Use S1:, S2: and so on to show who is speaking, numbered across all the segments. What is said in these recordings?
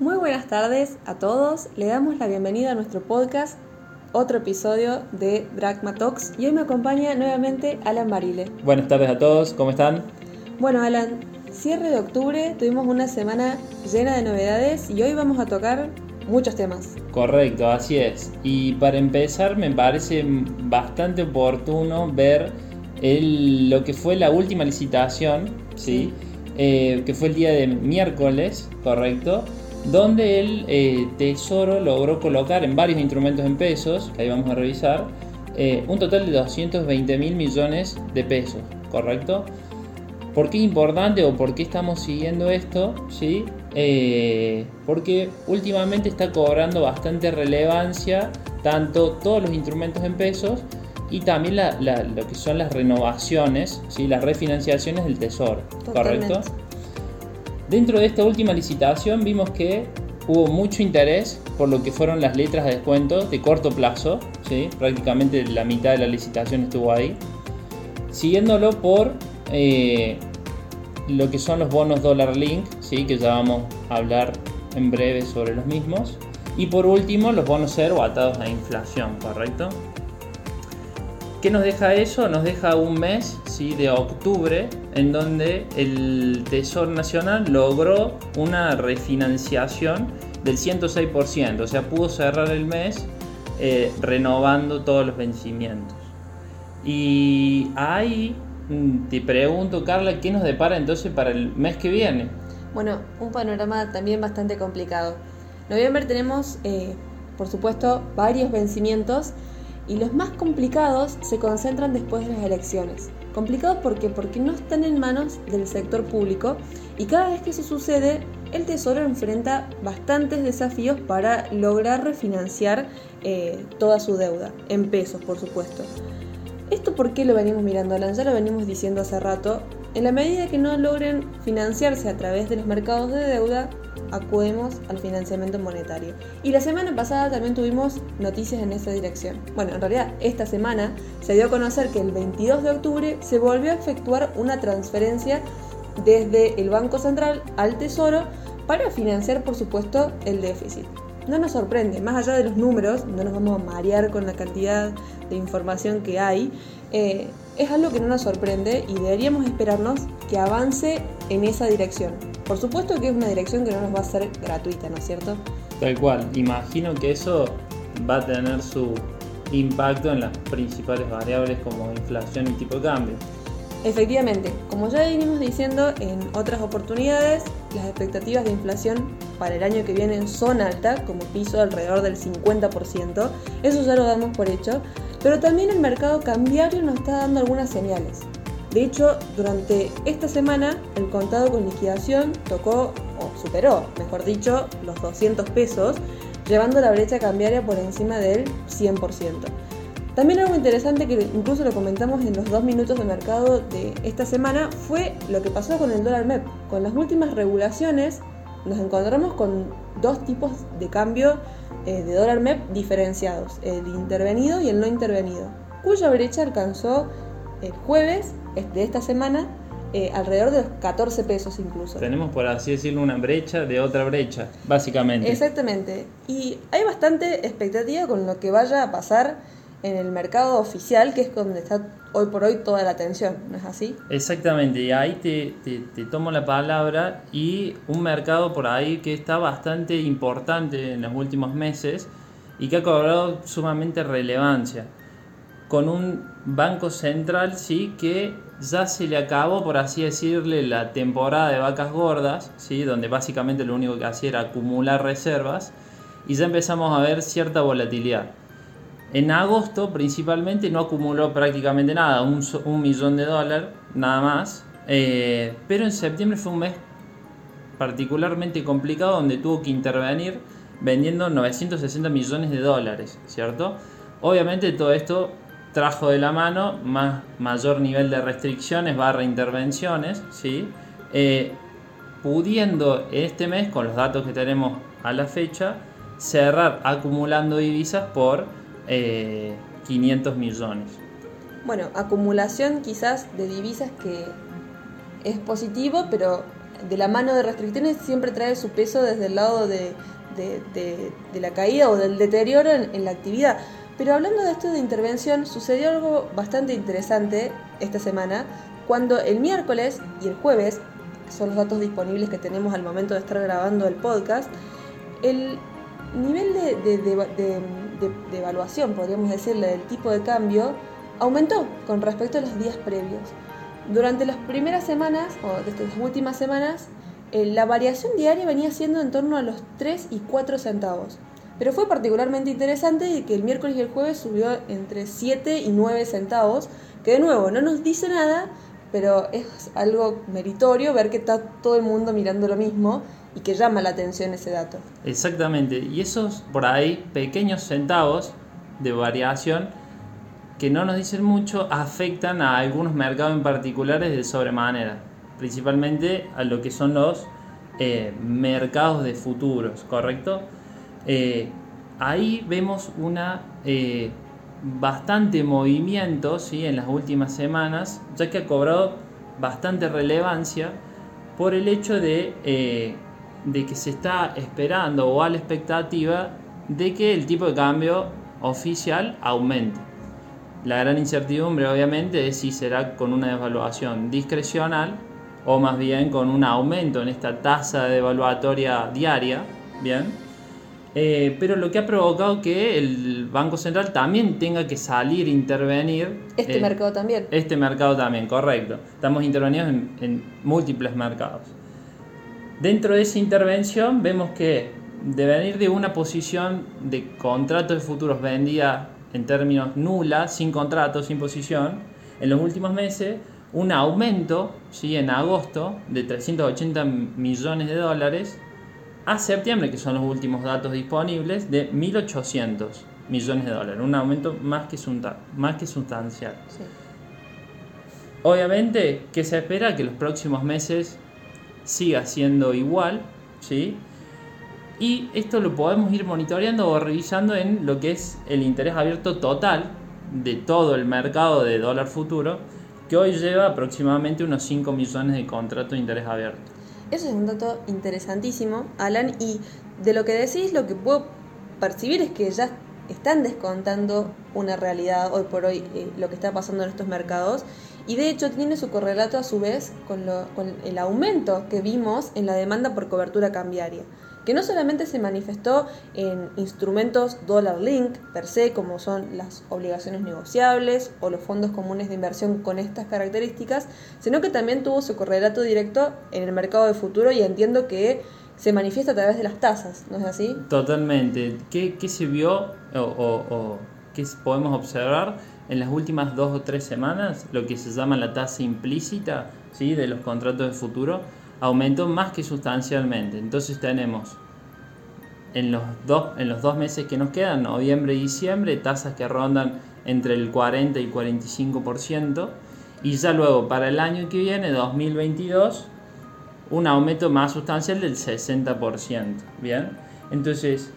S1: Muy buenas tardes a todos. Le damos la bienvenida a nuestro podcast, otro episodio de Dragma Talks. Y hoy me acompaña nuevamente Alan Marile.
S2: Buenas tardes a todos, ¿cómo están?
S1: Bueno, Alan, cierre de octubre, tuvimos una semana llena de novedades y hoy vamos a tocar muchos temas.
S2: Correcto, así es. Y para empezar, me parece bastante oportuno ver lo que fue la última licitación, ¿sí? Eh, que fue el día de miércoles, correcto, donde el eh, Tesoro logró colocar en varios instrumentos en pesos, que ahí vamos a revisar, eh, un total de 220 mil millones de pesos, ¿correcto? ¿Por qué es importante o por qué estamos siguiendo esto? ¿Sí? Eh, porque últimamente está cobrando bastante relevancia tanto todos los instrumentos en pesos y también lo que son las renovaciones, ¿sí? las refinanciaciones del tesoro, ¿correcto? Dentro de esta última licitación vimos que hubo mucho interés por lo que fueron las letras de descuento de corto plazo, ¿sí? prácticamente la mitad de la licitación estuvo ahí, siguiéndolo por eh, lo que son los bonos dólar link, ¿sí? que ya vamos a hablar en breve sobre los mismos. Y por último, los bonos cero atados a inflación, ¿correcto? ¿Qué nos deja eso? Nos deja un mes ¿sí? de octubre en donde el Tesoro Nacional logró una refinanciación del 106%, o sea, pudo cerrar el mes eh, renovando todos los vencimientos. Y ahí Mm, te pregunto, Carla, ¿qué nos depara entonces para el mes que viene?
S1: Bueno, un panorama también bastante complicado. Noviembre tenemos, eh, por supuesto, varios vencimientos y los más complicados se concentran después de las elecciones. Complicados porque porque no están en manos del sector público y cada vez que eso sucede, el Tesoro enfrenta bastantes desafíos para lograr refinanciar eh, toda su deuda, en pesos, por supuesto. ¿Esto por qué lo venimos mirando, Alan? Ya lo venimos diciendo hace rato. En la medida que no logren financiarse a través de los mercados de deuda, acudemos al financiamiento monetario. Y la semana pasada también tuvimos noticias en esa dirección. Bueno, en realidad esta semana se dio a conocer que el 22 de octubre se volvió a efectuar una transferencia desde el Banco Central al Tesoro para financiar, por supuesto, el déficit no nos sorprende, más allá de los números, no nos vamos a marear con la cantidad de información que hay, eh, es algo que no nos sorprende y deberíamos esperarnos que avance en esa dirección. Por supuesto que es una dirección que no nos va a ser gratuita, ¿no es cierto?
S2: Tal cual, imagino que eso va a tener su impacto en las principales variables como inflación y tipo de cambio.
S1: Efectivamente, como ya venimos diciendo en otras oportunidades, las expectativas de inflación para el año que viene son altas, como piso alrededor del 50%, eso ya lo damos por hecho, pero también el mercado cambiario nos está dando algunas señales. De hecho, durante esta semana el contado con liquidación tocó, o superó, mejor dicho, los 200 pesos, llevando la brecha cambiaria por encima del 100%. También algo interesante que incluso lo comentamos en los dos minutos de mercado de esta semana fue lo que pasó con el dólar MEP. Con las últimas regulaciones nos encontramos con dos tipos de cambio eh, de dólar MEP diferenciados, el intervenido y el no intervenido, cuya brecha alcanzó el jueves de esta semana eh, alrededor de los 14 pesos incluso.
S2: Tenemos, por así decirlo, una brecha de otra brecha, básicamente.
S1: Exactamente. Y hay bastante expectativa con lo que vaya a pasar en el mercado oficial, que es donde está hoy por hoy toda la atención, ¿no es así?
S2: Exactamente, y ahí te, te, tomo la palabra y un mercado por ahí que está bastante importante en los últimos meses y que ha cobrado sumamente relevancia, con un banco central, sí, que ya se le acabó, por así decirle, la temporada de vacas gordas, sí, donde básicamente lo único que hacía era acumular reservas, y ya empezamos a ver cierta volatilidad. En agosto principalmente no acumuló prácticamente nada, un, millón de dólares nada más. Eh, pero en septiembre fue un mes particularmente complicado donde tuvo que intervenir vendiendo 960 millones de dólares, ¿cierto? Obviamente todo esto trajo de la mano más, mayor nivel de restricciones barra intervenciones, ¿sí? Eh, pudiendo este mes, con los datos que tenemos a la fecha, cerrar acumulando divisas por 500 eh, millones.
S1: Bueno, acumulación quizás de divisas que es positivo, pero de la mano de restricciones siempre trae su peso desde el lado de, de, la caída o del deterioro en la actividad. Pero hablando de esto de intervención, sucedió algo bastante interesante esta semana, cuando el miércoles y el jueves, que son los datos disponibles que tenemos al momento de estar grabando el podcast, el nivel de, de, evaluación, podríamos decirle, del tipo de cambio, aumentó con respecto a los días previos. Durante las primeras semanas, o desde las últimas semanas, eh, la variación diaria venía siendo en torno a los 3 y 4 centavos. Pero fue particularmente interesante que el miércoles y el jueves subió entre 7 y 9 centavos, que de nuevo no nos dice nada, pero es algo meritorio ver que está todo el mundo mirando lo mismo y que llama la atención ese dato.
S2: Exactamente, y esos por ahí pequeños centavos de variación que no nos dicen mucho afectan a algunos mercados en particulares de sobremanera, principalmente a lo que son los eh, mercados de futuros, ¿correcto? Eh, ahí vemos una eh, bastante movimiento ¿sí? en las últimas semanas, ya que ha cobrado bastante relevancia por el hecho de de que se está esperando o a la expectativa de que el tipo de cambio oficial aumente. La gran incertidumbre obviamente es si será con una devaluación discrecional o más bien con un aumento en esta tasa devaluatoria diaria, ¿bien? Eh, pero lo que ha provocado que el Banco Central también tenga que salir a intervenir.
S1: Este eh, mercado también.
S2: Este mercado también, correcto. Estamos intervenidos en múltiples mercados. Dentro de esa intervención vemos que de venir de una posición de contratos de futuros vendida en términos nula, sin contrato, sin posición, en los últimos meses un aumento ¿sí? en agosto de 380 millones de dólares a septiembre, que son los últimos datos disponibles, de 1.800 millones de dólares, un aumento más que, más que sustancial. Obviamente que se espera que los próximos meses siga siendo igual, ¿sí? Y esto lo podemos ir monitoreando o revisando en lo que es el interés abierto total de todo el mercado de dólar futuro, que hoy lleva aproximadamente unos 5 millones de contratos de interés abierto.
S1: Eso es un dato interesantísimo, Alan, y de lo que decís, lo que puedo percibir es que ya están descontando una realidad hoy por hoy, eh, lo que está pasando en estos mercados, y de hecho tiene su correlato a su vez con, el aumento que vimos en la demanda por cobertura cambiaria, que no solamente se manifestó en instrumentos dollar link per se, como son las obligaciones negociables o los fondos comunes de inversión con estas características, sino que también tuvo su correlato directo en el mercado de futuro y entiendo que se manifiesta a través de las tasas, ¿no es así?
S2: Totalmente. ¿Qué, se vio o, o qué podemos observar? en las últimas dos o tres semanas, lo que se llama la tasa implícita ¿sí? de los contratos de futuro aumentó más que sustancialmente. Entonces tenemos en los, dos, en los dos meses que nos quedan, noviembre y diciembre, tasas que rondan entre el 40 y 45%, y ya luego para el año que viene, 2022, un aumento más sustancial del 60%. Bien, entonces,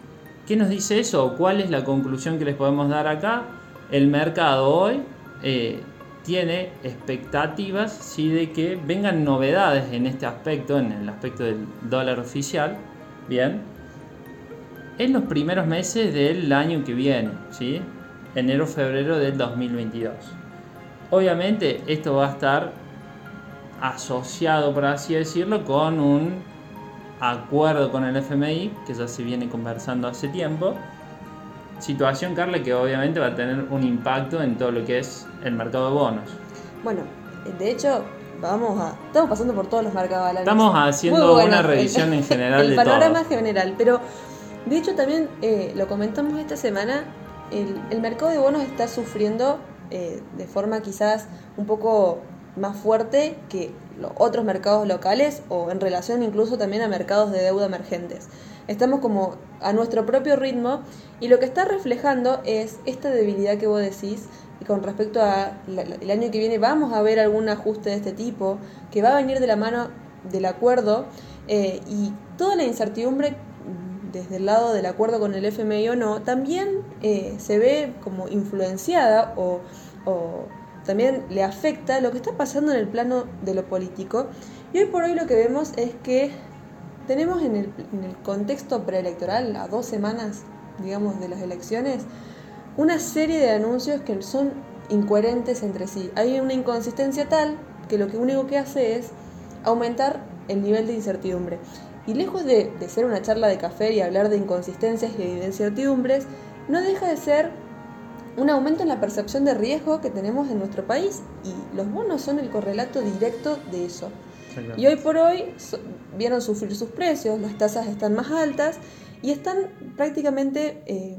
S2: ¿qué nos dice eso? ¿Cuál es la conclusión que les podemos dar acá? el mercado hoy eh, tiene expectativas ¿sí? de que vengan novedades en este aspecto, en el aspecto del dólar oficial, bien, en los primeros meses del año que viene, ¿sí? enero-febrero del 2022. Obviamente esto va a estar asociado, por así decirlo, con un acuerdo con el FMI, que ya se viene conversando hace tiempo, situación, Carla, que obviamente va a tener un impacto en todo lo que es el mercado de bonos.
S1: Bueno, de hecho, vamos a. Estamos pasando por todos los mercados.
S2: Estamos haciendo una revisión en general
S1: el panorama general, pero de hecho también eh, lo comentamos esta semana. El, mercado de bonos está sufriendo eh, de forma quizás un poco más fuerte que los otros mercados locales o en relación incluso también a mercados de deuda emergentes estamos como a nuestro propio ritmo y lo que está reflejando es esta debilidad que vos decís y con respecto a el año que viene vamos a ver algún ajuste de este tipo que va a venir de la mano del acuerdo eh, y toda la incertidumbre desde el lado del acuerdo con el FMI o no, también eh, se ve como influenciada o, también le afecta lo que está pasando en el plano de lo político. Y hoy por hoy lo que vemos es que tenemos en el, en el contexto preelectoral, a dos semanas, digamos, de las elecciones, una serie de anuncios que son incoherentes entre sí. Hay una inconsistencia tal que lo único que hace es aumentar el nivel de incertidumbre. Y lejos de, de, ser una charla de café y hablar de inconsistencias y de incertidumbres, no deja de ser un aumento en la percepción de riesgo que tenemos en nuestro país y los bonos son el correlato directo de eso. Y hoy por hoy vieron sufrir sus precios, las tasas están más altas y están prácticamente eh,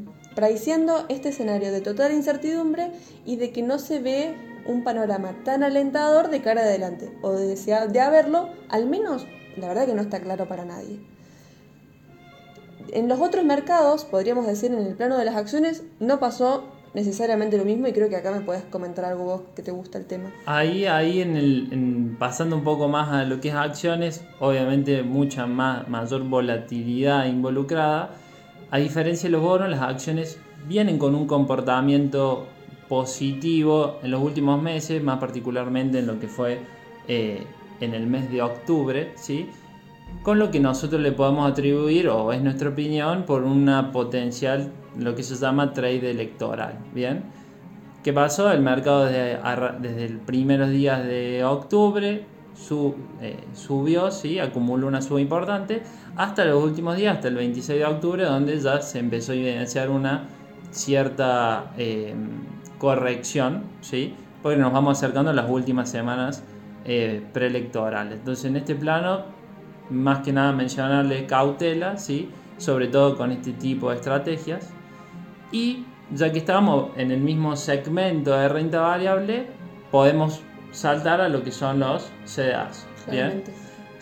S1: este escenario de total incertidumbre y de que no se ve un panorama tan alentador de cara adelante, o de, de haberlo, al menos la verdad que no está claro para nadie. En los otros mercados, podríamos decir en el plano de las acciones, no pasó necesariamente lo mismo y creo que acá me puedes comentar algo vos que te gusta el tema.
S2: Ahí, ahí en el, pasando un poco más a lo que es acciones, obviamente mucha más, mayor volatilidad involucrada. A diferencia de los bonos, las acciones vienen con un comportamiento positivo en los últimos meses, más particularmente en lo que fue eh, en el mes de octubre, ¿sí? Con lo que nosotros le podemos atribuir, o es nuestra opinión, por una potencial, lo que se llama trade electoral. ¿Bien? ¿Qué pasó? El mercado desde, desde los primeros días de octubre eh, subió, ¿sí? acumuló una suba importante, hasta los últimos días, hasta el 26 de octubre, donde ya se empezó a evidenciar una cierta eh, corrección, ¿sí? porque nos vamos acercando a las últimas semanas eh, preelectorales. Entonces, en este plano, más que nada mencionarle cautela, ¿sí? sobre todo con este tipo de estrategias. Y ya que estamos en el mismo segmento de renta variable, podemos saltar a lo que son los CDAs.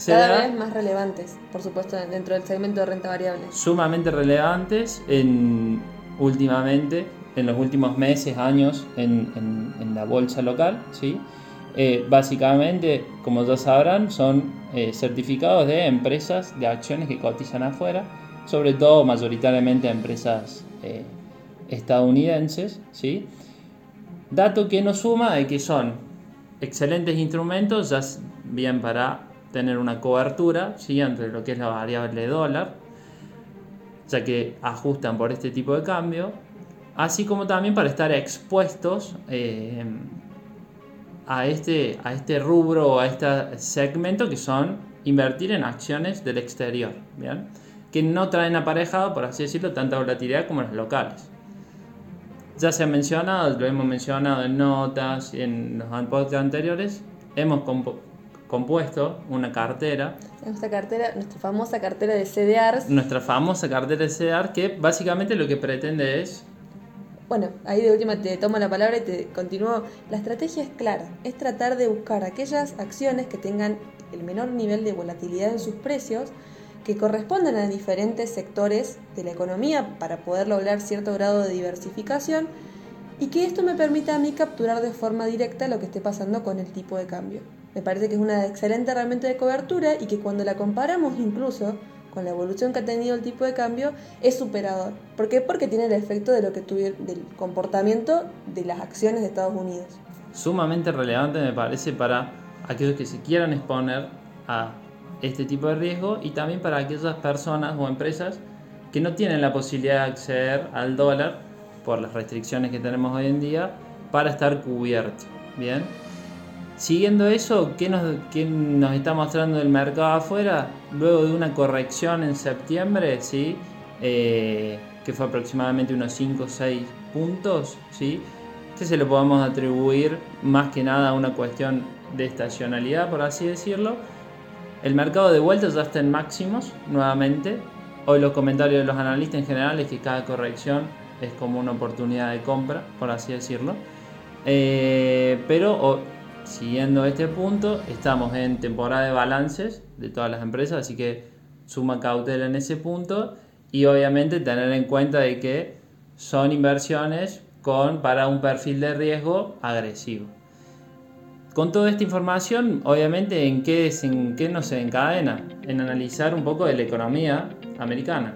S1: Cada vez más relevantes, por supuesto, dentro del segmento de renta variable.
S2: Sumamente relevantes en, últimamente, en los últimos meses, años, en, en la bolsa local. ¿sí? Eh, básicamente, como ya sabrán, son eh, certificados de empresas de acciones que cotizan afuera, sobre todo mayoritariamente empresas eh, estadounidenses. ¿sí? Dato que nos suma de que son excelentes instrumentos, ya bien para tener una cobertura ¿sí? entre lo que es la variable dólar, ya que ajustan por este tipo de cambio, así como también para estar expuestos a este, a este rubro o a este segmento que son invertir en acciones del exterior, ¿bien? que no traen aparejado, por así decirlo, tanta volatilidad como las locales. Ya se ha mencionado, lo hemos mencionado en notas y en los podcasts anteriores, hemos compuesto una cartera.
S1: Nuestra cartera, nuestra famosa cartera de CDRs.
S2: Nuestra famosa cartera de CDR que básicamente lo que pretende es
S1: bueno, ahí de última te tomo la palabra y te continúo. La estrategia es clara, es tratar de buscar aquellas acciones que tengan el menor nivel de volatilidad en sus precios, que correspondan a diferentes sectores de la economía para poder lograr cierto grado de diversificación y que esto me permita a mí capturar de forma directa lo que esté pasando con el tipo de cambio. Me parece que es una excelente herramienta de cobertura y que cuando la comparamos incluso con la evolución que ha tenido el tipo de cambio, es superador. ¿Por qué? Porque tiene el efecto de lo que del comportamiento de las acciones de Estados Unidos.
S2: Sumamente relevante me parece para aquellos que se quieran exponer a este tipo de riesgo y también para aquellas personas o empresas que no tienen la posibilidad de acceder al dólar por las restricciones que tenemos hoy en día para estar cubierto. Bien. Siguiendo eso, ¿qué nos, está mostrando el mercado afuera? Luego de una corrección en septiembre, ¿sí? Eh, que fue aproximadamente unos 5 o 6 puntos, ¿sí? este se lo podemos atribuir más que nada a una cuestión de estacionalidad, por así decirlo. El mercado de vuelta ya está en máximos nuevamente. Hoy los comentarios de los analistas en general es que cada corrección es como una oportunidad de compra, por así decirlo. Eh, pero siguiendo este punto, estamos en temporada de balances de todas las empresas, así que suma cautela en ese punto y obviamente tener en cuenta de que son inversiones con, para un perfil de riesgo agresivo. Con toda esta información, obviamente, ¿en qué, en qué nos encadena? En analizar un poco de la economía americana.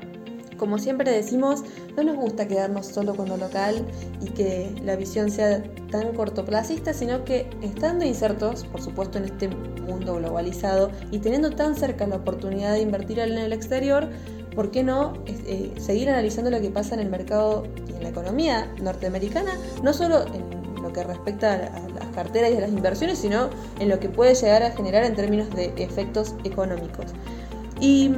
S1: Como siempre decimos, no nos gusta quedarnos solo con lo local y que la visión sea tan cortoplacista, sino que estando insertos, por supuesto, en este mundo globalizado y teniendo tan cerca la oportunidad de invertir en el exterior, ¿por qué no eh, seguir analizando lo que pasa en el mercado y en la economía norteamericana? No solo en lo que respecta a las carteras y a las inversiones, sino en lo que puede llegar a generar en términos de efectos económicos. Y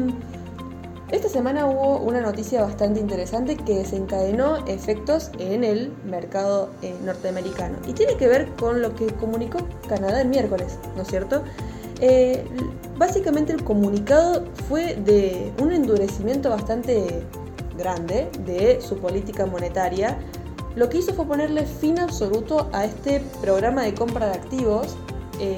S1: esta semana hubo una noticia bastante interesante que desencadenó efectos en el mercado eh, norteamericano y tiene que ver con lo que comunicó Canadá el miércoles, ¿no es cierto? Eh, básicamente el comunicado fue de un endurecimiento bastante grande de su política monetaria. Lo que hizo fue ponerle fin absoluto a este programa de compra de activos eh,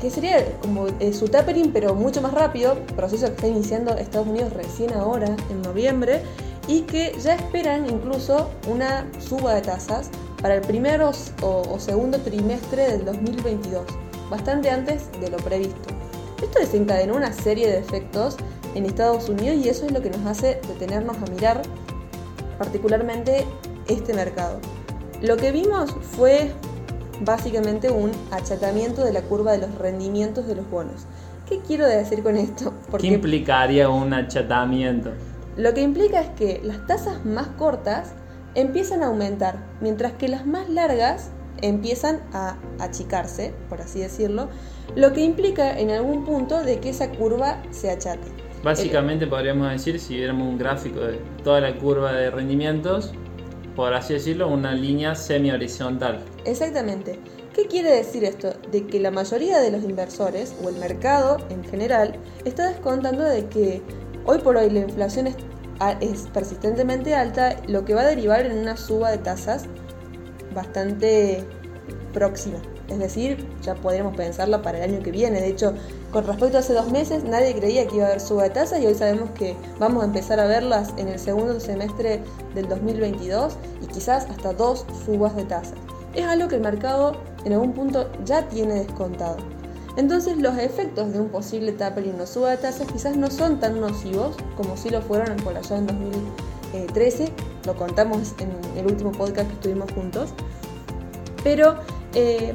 S1: que sería como eh, su tapering, pero mucho más rápido, proceso que está iniciando Estados Unidos recién ahora, en noviembre, y que ya esperan incluso una suba de tasas para el primer o, segundo trimestre del 2022, bastante antes de lo previsto. Esto desencadenó una serie de efectos en Estados Unidos y eso es lo que nos hace detenernos a mirar particularmente este mercado. Lo que vimos fue básicamente un achatamiento de la curva de los rendimientos de los bonos. ¿Qué quiero decir con esto?
S2: Porque ¿Qué implicaría un achatamiento?
S1: Lo que implica es que las tasas más cortas empiezan a aumentar, mientras que las más largas empiezan a achicarse, por así decirlo, lo que implica en algún punto de que esa curva se achate.
S2: Básicamente podríamos decir, si viéramos un gráfico de toda la curva de rendimientos, por así decirlo, una línea semi-horizontal.
S1: Exactamente. ¿Qué quiere decir esto? De que la mayoría de los inversores, o el mercado en general, está descontando de que hoy por hoy la inflación es, es persistentemente alta, lo que va a derivar en una suba de tasas bastante próxima. Es decir, ya podríamos pensarla para el año que viene. De hecho, con respecto a hace dos meses, nadie creía que iba a haber suba de tasas y hoy sabemos que vamos a empezar a verlas en el segundo semestre del 2022 y quizás hasta dos subas de tasas. Es algo que el mercado en algún punto ya tiene descontado. Entonces los efectos de un posible tapering o suba de tasas quizás no son tan nocivos como si lo fueron por allá en 2013, lo contamos en el último podcast que estuvimos juntos, pero eh,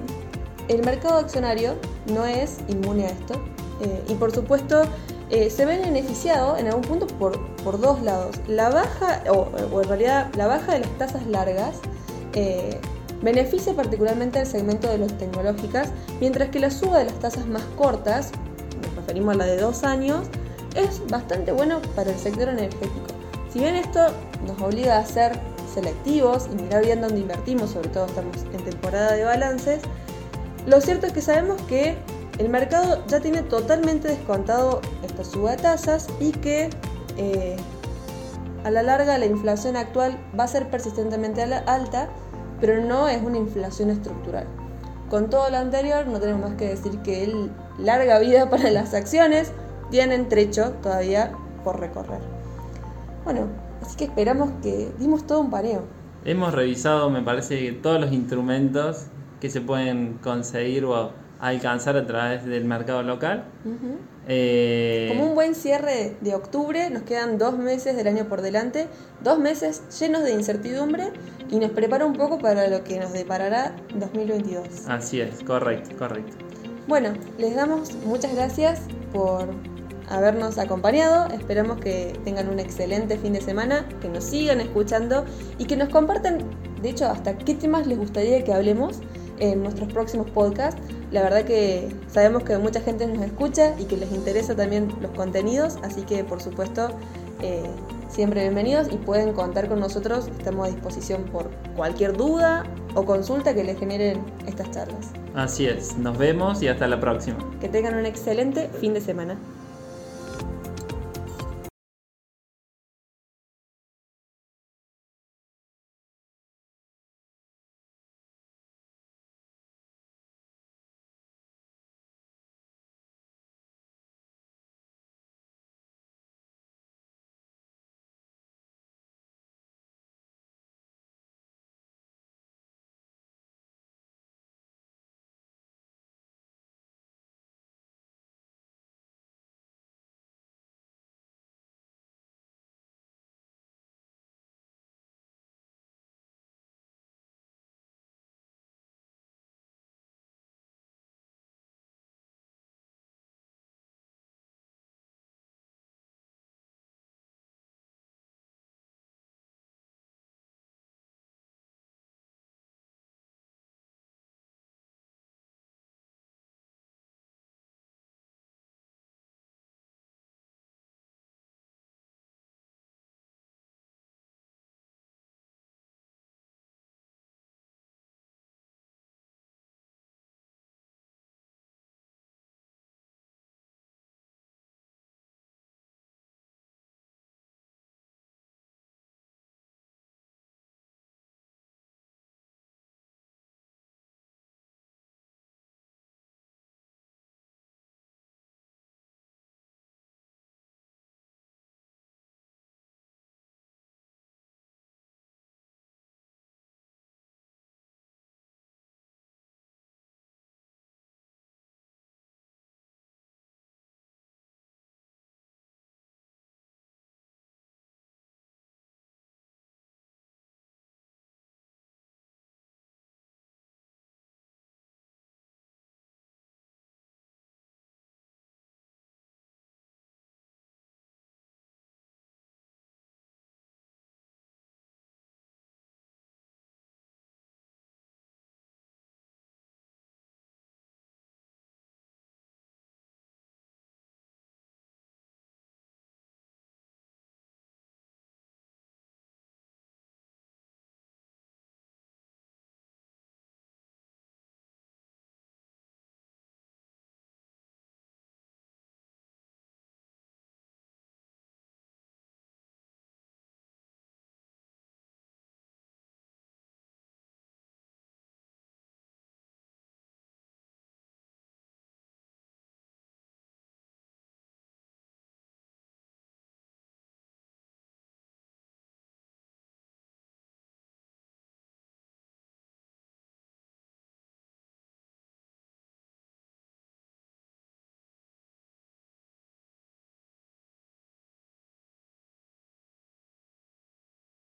S1: el mercado accionario no es inmune a esto eh, y por supuesto eh, se ve beneficiado en algún punto por, por dos lados. La baja, o, en realidad la baja de las tasas largas eh, beneficia particularmente al segmento de los tecnológicas, mientras que la suba de las tasas más cortas, nos referimos a la de dos años, es bastante bueno para el sector energético. Si bien esto nos obliga a ser selectivos y mirar bien dónde invertimos, sobre todo estamos en temporada de balances, lo cierto es que sabemos que el mercado ya tiene totalmente descontado esta suba de tasas y que eh, a la larga la inflación actual va a ser persistentemente alta, pero no es una inflación estructural. Con todo lo anterior, no tenemos más que decir que el larga vida para las acciones tienen trecho todavía por recorrer. Bueno, así que esperamos que dimos todo un paneo.
S2: Hemos revisado, me parece, todos los instrumentos que se pueden conseguir o alcanzar a través del mercado local.
S1: Eh, Como un buen cierre de octubre, nos quedan dos meses del año por delante, dos meses llenos de incertidumbre y nos prepara un poco para lo que nos deparará 2022.
S2: Así es, correcto, correcto.
S1: Bueno, les damos muchas gracias por habernos acompañado. Esperamos que tengan un excelente fin de semana, que nos sigan escuchando y que nos compartan, de hecho, hasta qué temas les gustaría que hablemos en nuestros próximos podcasts. La verdad que sabemos que mucha gente nos escucha y que les interesa también los contenidos, así que por supuesto eh, siempre bienvenidos y pueden contar con nosotros. Estamos a disposición por cualquier duda o consulta que les generen estas charlas.
S2: Así es, nos vemos y hasta la próxima.
S1: Que tengan un excelente fin de semana.